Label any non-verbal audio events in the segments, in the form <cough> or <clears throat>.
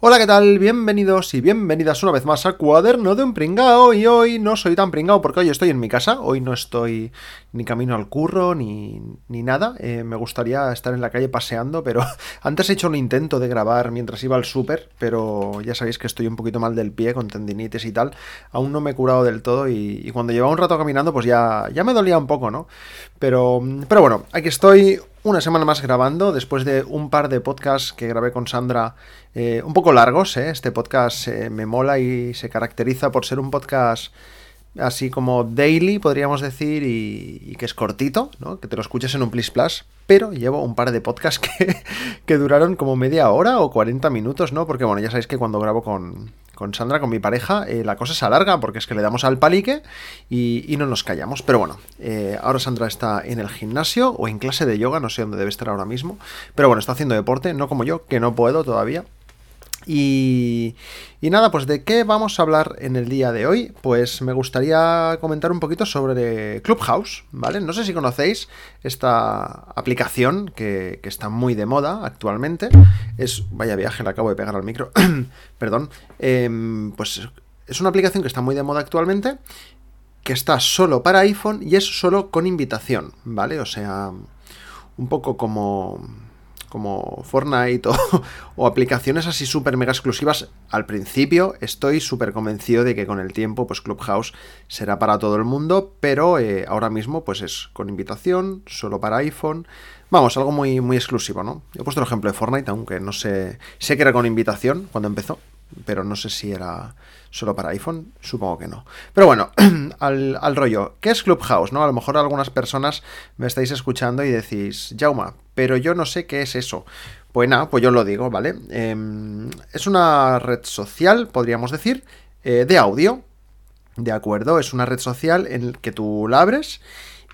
Hola, ¿qué tal? Bienvenidos y bienvenidas una vez más a Cuaderno de un Pringao. Y hoy no soy tan pringao porque hoy estoy en mi casa. Hoy no estoy ni camino al curro ni, ni nada. Eh, me gustaría estar en la calle paseando, pero <laughs> antes he hecho un intento de grabar mientras iba al súper. Pero ya sabéis que estoy un poquito mal del pie con tendinitis y tal. Aún no me he curado del todo y, y cuando llevaba un rato caminando, pues ya, ya me dolía un poco, ¿no? Pero, pero bueno, aquí estoy una semana más grabando, después de un par de podcasts que grabé con Sandra, eh, un poco largos. ¿eh? Este podcast eh, me mola y se caracteriza por ser un podcast así como daily, podríamos decir, y, que es cortito, ¿no? que te lo escuches en un Plus Plus. Pero llevo un par de podcasts que, <laughs> que duraron como media hora o 40 minutos, ¿no? Porque bueno, ya sabéis que cuando grabo con, con Sandra, con mi pareja, eh, la cosa se alarga porque es que le damos al palique y, no nos callamos. Pero bueno, eh, ahora Sandra está en el gimnasio o en clase de yoga, no sé dónde debe estar ahora mismo. Pero bueno, está haciendo deporte, no como yo, que no puedo todavía. Y, nada, pues de qué vamos a hablar en el día de hoy. Pues me gustaría comentar un poquito sobre Clubhouse, ¿vale? No sé si conocéis esta aplicación que, está muy de moda actualmente. Es, vaya viaje, le acabo de pegar al micro, <coughs> perdón. Em, pues es una aplicación que está muy de moda actualmente, que está solo para iPhone y es solo con invitación, ¿vale? O sea, un poco como como Fortnite <laughs> o, aplicaciones así súper mega exclusivas, al principio estoy súper convencido de que con el tiempo pues Clubhouse será para todo el mundo, pero eh, ahora mismo pues es con invitación, solo para iPhone. Vamos, algo muy, muy exclusivo, ¿no? He puesto el ejemplo de Fortnite, aunque no sé, sé que era con invitación cuando empezó, pero no sé si era solo para iPhone, supongo que no. Pero bueno, <clears throat> al, rollo, ¿qué es Clubhouse? ¿no? A lo mejor algunas personas me estáis escuchando y decís, Jauma, pero yo no sé qué es eso. Pues nada, pues yo lo digo, ¿vale? Em, es una red social, podríamos decir, eh, de audio. De acuerdo, es una red social en la que tú la abres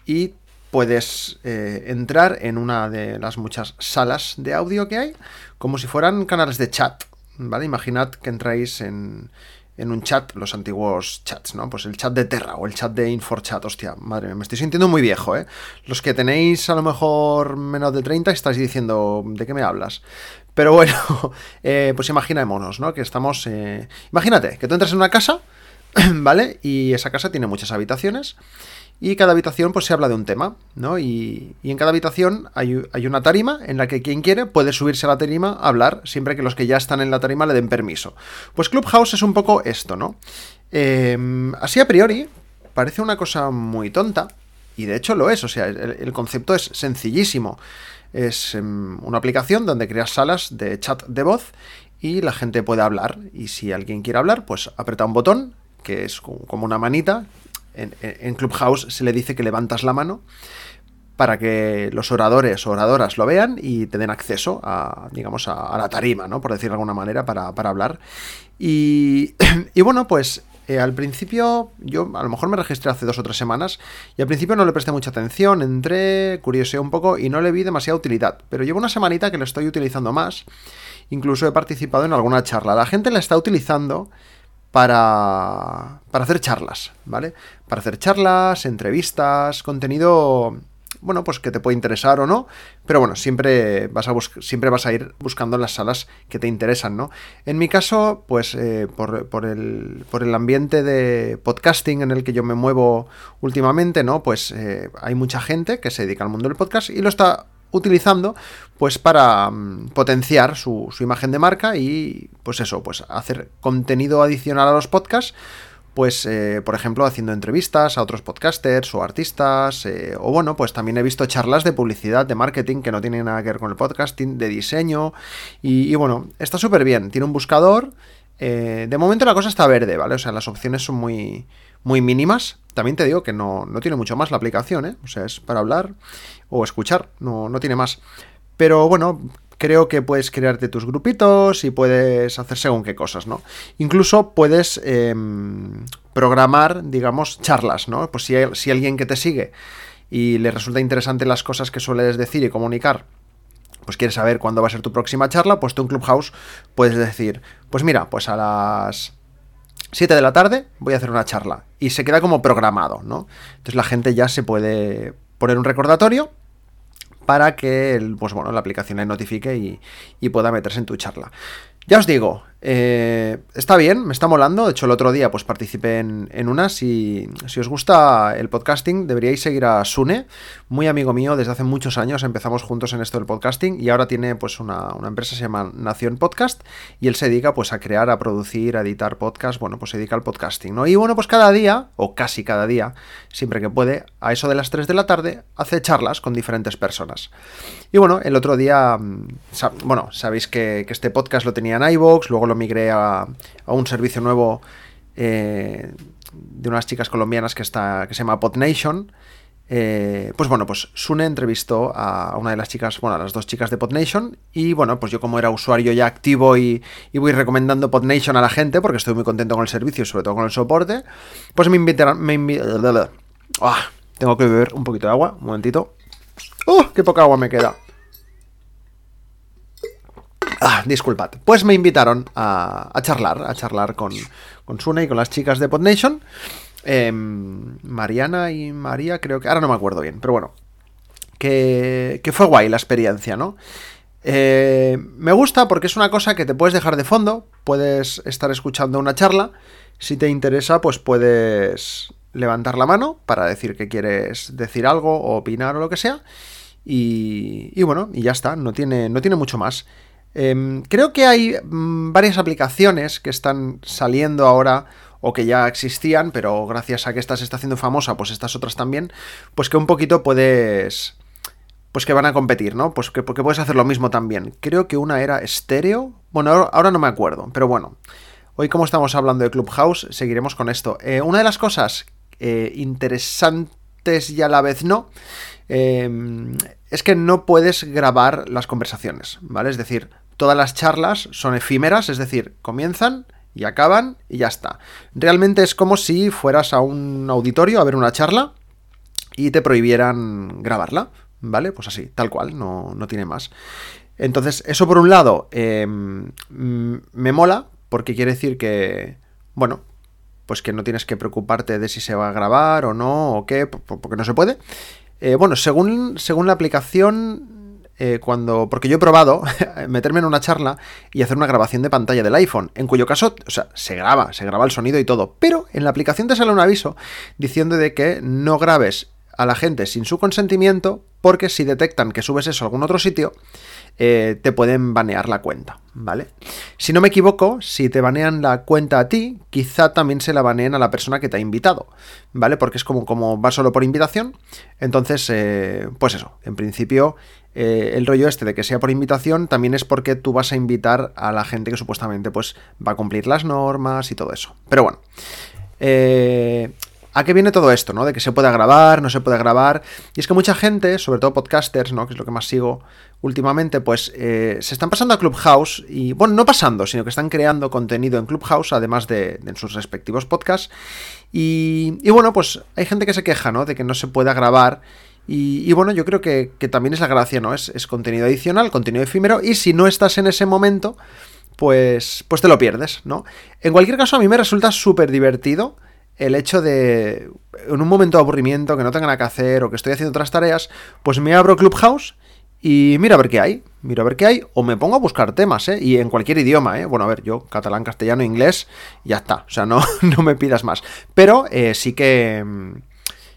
y puedes eh, entrar en una de las muchas salas de audio que hay, como si fueran canales de chat, ¿vale? Imaginad que entráis en, en un chat, los antiguos chats, ¿no? Pues el chat de Terra o el chat de InfoChat, hostia, madre mía, me estoy sintiendo muy viejo, ¿eh? Los que tenéis a lo mejor menos de 30 estáis diciendo, ¿de qué me hablas? Pero bueno, <laughs> eh, pues imaginémonos, ¿no? Que estamos... Eh, imagínate, que tú entras en una casa, <clears throat> ¿vale? Y esa casa tiene muchas habitaciones y cada habitación pues se habla de un tema, ¿no? Y, en cada habitación hay, una tarima en la que quien quiere puede subirse a la tarima a hablar, siempre que los que ya están en la tarima le den permiso. Pues Clubhouse es un poco esto, ¿no? Em, así a priori, parece una cosa muy tonta, y de hecho lo es, o sea, el, concepto es sencillísimo. Es em, una aplicación donde creas salas de chat de voz y la gente puede hablar, y si alguien quiere hablar, pues aprieta un botón, que es como una manita, en, Clubhouse se le dice que levantas la mano para que los oradores o oradoras lo vean y te den acceso a, digamos, a, la tarima, ¿no? Por decirlo de alguna manera, para, hablar. <clears throat> Y, bueno, pues eh, al principio, yo a lo mejor me registré hace dos o tres semanas y al principio no le presté mucha atención, entré, curioseé un poco y no le vi demasiada utilidad. Pero llevo una semanita que lo estoy utilizando más. Incluso he participado en alguna charla. La gente la está utilizando para, para hacer charlas, ¿vale? Para hacer charlas, entrevistas, contenido, bueno, pues que te puede interesar o no, pero bueno, siempre vas a, siempre vas a ir buscando las salas que te interesan, ¿no? En mi caso, pues eh, por, el, por, el, ambiente de podcasting en el que yo me muevo últimamente, ¿no? Pues eh, hay mucha gente que se dedica al mundo del podcast y lo está utilizando pues para mm, potenciar su, imagen de marca y pues eso, pues hacer contenido adicional a los podcasts pues eh, por ejemplo haciendo entrevistas a otros podcasters o artistas eh, o bueno pues también he visto charlas de publicidad de marketing que no tienen nada que ver con el podcasting de diseño y, bueno está súper bien tiene un buscador eh, de momento la cosa está verde vale o sea las opciones son muy muy mínimas. También te digo que no, no tiene mucho más la aplicación, ¿eh? O sea, es para hablar o escuchar, no, no tiene más. Pero bueno, creo que puedes crearte tus grupitos y puedes hacer según qué cosas, ¿no? Incluso puedes em, programar, digamos, charlas, ¿no? Pues si, si alguien que te sigue y le resulta interesante las cosas que sueles decir y comunicar, pues quieres saber cuándo va a ser tu próxima charla, pues tú en Clubhouse puedes decir, pues mira, pues a las 7 de la tarde voy a hacer una charla y se queda como programado, ¿no? Entonces la gente ya se puede poner un recordatorio para que pues bueno, la aplicación le notifique y, y pueda meterse en tu charla. Ya os digo, eh, está bien, me está molando. De hecho, el otro día pues participé en, una. Si, si, os gusta el podcasting, deberíais seguir a Sune, muy amigo mío desde hace muchos años. Empezamos juntos en esto del podcasting y ahora tiene pues una, empresa que se llama Nación Podcast y él se dedica pues a crear, a producir, a editar podcast. Bueno, pues se dedica al podcasting, ¿no? Y bueno, pues cada día, o casi cada día, siempre que puede, a eso de las 3 de la tarde, hace charlas con diferentes personas. Y bueno, el otro día, mm, bueno, sabéis que este podcast lo tenía en iVoox, luego lo migré a, un servicio nuevo eh, de unas chicas colombianas que, está, que se llama PodNation. Eh, pues bueno, pues Sune entrevistó a una de las chicas, bueno, a las dos chicas de PodNation. Y bueno, pues yo como era usuario ya activo y, voy recomendando PodNation a la gente, porque estoy muy contento con el servicio y sobre todo con el soporte, pues me invitaron... Me ah, tengo que beber un poquito de agua, un momentito. ¡Oh! ¡Qué poca agua me queda! Ah, disculpad. Pues me invitaron a, charlar, a charlar con, con Sune y con las chicas de PodNation. Em, Mariana y María, creo que. Ahora no me acuerdo bien, pero bueno. Que, que fue guay la experiencia, ¿no? Eh, me gusta porque es una cosa que te puedes dejar de fondo. Puedes estar escuchando una charla. Si te interesa, pues puedes levantar la mano para decir que quieres decir algo o opinar o lo que sea. Y, y bueno, y ya está, no tiene, no tiene mucho más. Em, creo que hay mm, varias aplicaciones que están saliendo ahora o que ya existían, pero gracias a que esta se está haciendo famosa, pues estas otras también, pues que un poquito puedes... Pues que van a competir, ¿no? Pues que, porque puedes hacer lo mismo también. Creo que una era estéreo. Bueno, ahora no me acuerdo, pero bueno. Hoy como estamos hablando de Clubhouse, seguiremos con esto. Eh, una de las cosas eh, interesantes y a la vez no, em, es que no puedes grabar las conversaciones, ¿vale? Es decir, Todas las charlas son efímeras, es decir, comienzan y acaban y ya está. Realmente es como si fueras a un auditorio a ver una charla y te prohibieran grabarla, ¿vale? Pues así, tal cual, no, tiene más. Entonces, eso por un lado em, me mola, porque quiere decir que, bueno, pues que no tienes que preocuparte de si se va a grabar o no, o qué, porque no se puede. Eh, bueno, según, según la aplicación, eh, cuando. Porque yo he probado <laughs> meterme en una charla y hacer una grabación de pantalla del iPhone, en cuyo caso, o sea, se graba, se graba el sonido y todo. Pero en la aplicación te sale un aviso diciendo de que no grabes a la gente sin su consentimiento, porque si detectan que subes eso a algún otro sitio, eh, te pueden banear la cuenta, ¿vale? Si no me equivoco, si te banean la cuenta a ti, quizá también se la baneen a la persona que te ha invitado, ¿vale? Porque es como, como va solo por invitación. Entonces, eh, pues eso, en principio, eh, el rollo este de que sea por invitación también es porque tú vas a invitar a la gente que supuestamente pues va a cumplir las normas y todo eso. Pero bueno. ¿A qué viene todo esto, no? De que se pueda grabar, no se puede grabar. Y es que mucha gente, sobre todo podcasters, ¿no? Que es lo que más sigo últimamente, pues eh, se están pasando a Clubhouse y, bueno, no pasando, sino que están creando contenido en Clubhouse, además de, en sus respectivos podcasts. Y, y, bueno, pues hay gente que se queja, ¿no? De que no se pueda grabar. Y, bueno, yo creo que, también es la gracia, ¿no? Es, es contenido adicional, contenido efímero. Y si no estás en ese momento, pues, pues te lo pierdes, ¿no? En cualquier caso, a mí me resulta súper divertido el hecho de, en un momento de aburrimiento, que no tenga nada que hacer o que estoy haciendo otras tareas, pues me abro Clubhouse y mira a ver qué hay, mira a ver qué hay, o me pongo a buscar temas, ¿eh? Y en cualquier idioma, ¿eh? Bueno, a ver, yo catalán, castellano, inglés, ya está, o sea, no, <laughs> no me pidas más. Pero eh, sí que,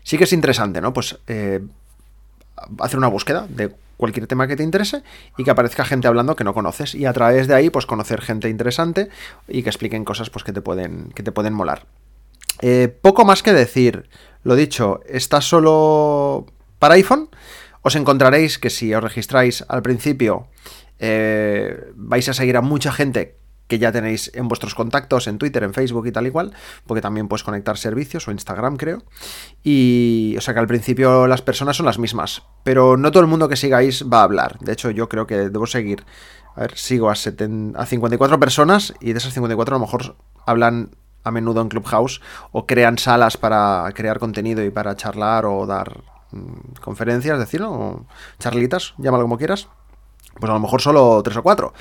sí que es interesante, ¿no? Pues eh, hacer una búsqueda de cualquier tema que te interese y que aparezca gente hablando que no conoces y a través de ahí pues conocer gente interesante y que expliquen cosas pues que te pueden que te pueden molar. Eh, poco más que decir. Lo dicho, está solo para iPhone. Os encontraréis que si os registráis al principio eh, vais a seguir a mucha gente que ya tenéis en vuestros contactos en Twitter, en Facebook y tal y cual, porque también puedes conectar servicios o Instagram, creo. Y, o sea que al principio las personas son las mismas, pero no todo el mundo que sigáis va a hablar. De hecho, yo creo que debo seguir. A ver, sigo a, a 54 personas y de esas 54 a lo mejor hablan a menudo en Clubhouse o crean salas para crear contenido y para charlar o dar mm, conferencias, es decir, o charlitas, llámalo como quieras, pues a lo mejor solo tres o cuatro.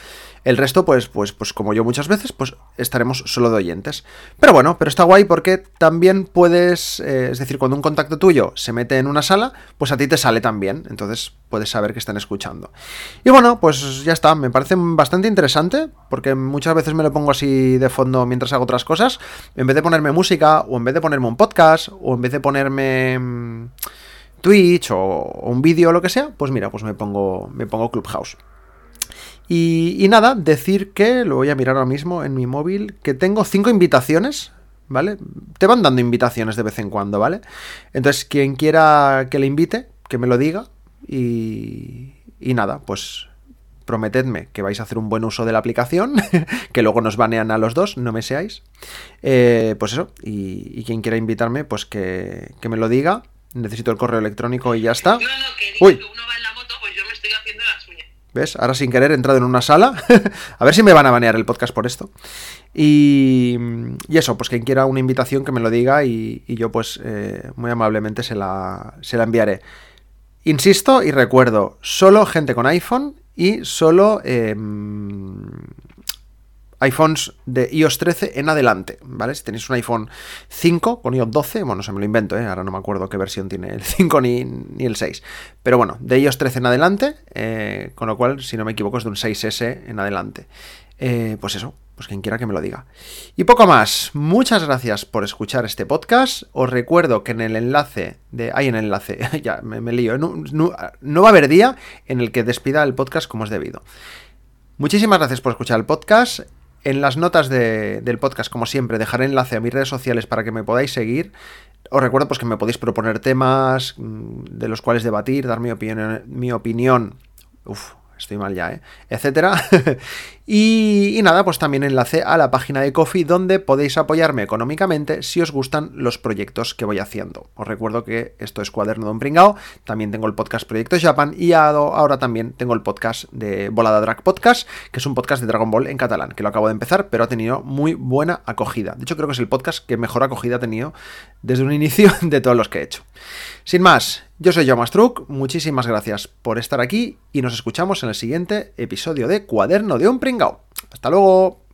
El resto, pues, pues, pues como yo muchas veces, pues estaremos solo de oyentes. Pero bueno, pero está guay porque también puedes, eh, es decir, cuando un contacto tuyo se mete en una sala, pues a ti te sale también. Entonces puedes saber que están escuchando. Y bueno, pues ya está, me parece bastante interesante porque muchas veces me lo pongo así de fondo mientras hago otras cosas. En vez de ponerme música, o en vez de ponerme un podcast, o en vez de ponerme... Mm, Twitch o, un vídeo o lo que sea, pues mira, pues me pongo, me pongo Clubhouse. Y, nada, decir que, lo voy a mirar ahora mismo en mi móvil, que tengo cinco invitaciones, ¿vale? Te van dando invitaciones de vez en cuando, ¿vale? Entonces, quien quiera que le invite, que me lo diga. Y, y nada, pues prometedme que vais a hacer un buen uso de la aplicación, <laughs> que luego nos banean a los dos, no me seáis. Eh, pues eso, y, quien quiera invitarme, pues que, que me lo diga necesito el correo electrónico y ya está. No, no, que Uy. que uno va en la moto, pues yo me estoy haciendo las uñas. ¿Ves? Ahora sin querer he entrado en una sala. <laughs> a ver si me van a banear el podcast por esto. Y, y eso, pues quien quiera una invitación que me lo diga y, yo pues eh, muy amablemente se la, se la enviaré. Insisto y recuerdo, solo gente con iPhone y solo eh, iPhones de iOS 13 en adelante, ¿vale? Si tenéis un iPhone 5 con iOS 12, bueno, se me lo invento, ¿eh? ahora no me acuerdo qué versión tiene el <laughs> 5 ni, ni el 6, pero bueno, de iOS 13 en adelante, eh, con lo cual, si no me equivoco, es de un 6S en adelante. Eh, pues eso, pues quien quiera que me lo diga. Y poco más, muchas gracias por escuchar este podcast. Os recuerdo que en el enlace de. Hay en el enlace, <laughs> ya me, lío. ¿eh? No, no va a haber día en el que despida el podcast como es debido. Muchísimas gracias por escuchar el podcast. En las notas del podcast, como siempre, dejaré enlace a mis redes sociales para que me podáis seguir. Os recuerdo pues, que me podéis proponer temas mm, de los cuales debatir, dar mi opinión, mi opinión uf, estoy mal ya, ¿eh? etcétera. <laughs> y, nada, pues también enlace a la página de Coffee donde podéis apoyarme económicamente si os gustan los proyectos que voy haciendo. Os recuerdo que esto es Cuaderno Don Pringao, también tengo el podcast Proyecto Japan y ahora también tengo el podcast de Volada Drag Podcast, que es un podcast de Dragon Ball en catalán, que lo acabo de empezar, pero ha tenido muy buena acogida. De hecho, creo que es el podcast que mejor acogida ha tenido desde un inicio <laughs> de todos los que he hecho. Sin más, yo soy Jaume Struck, muchísimas gracias por estar aquí y nos escuchamos en el siguiente episodio de Cuaderno de un Pringao. Hasta luego.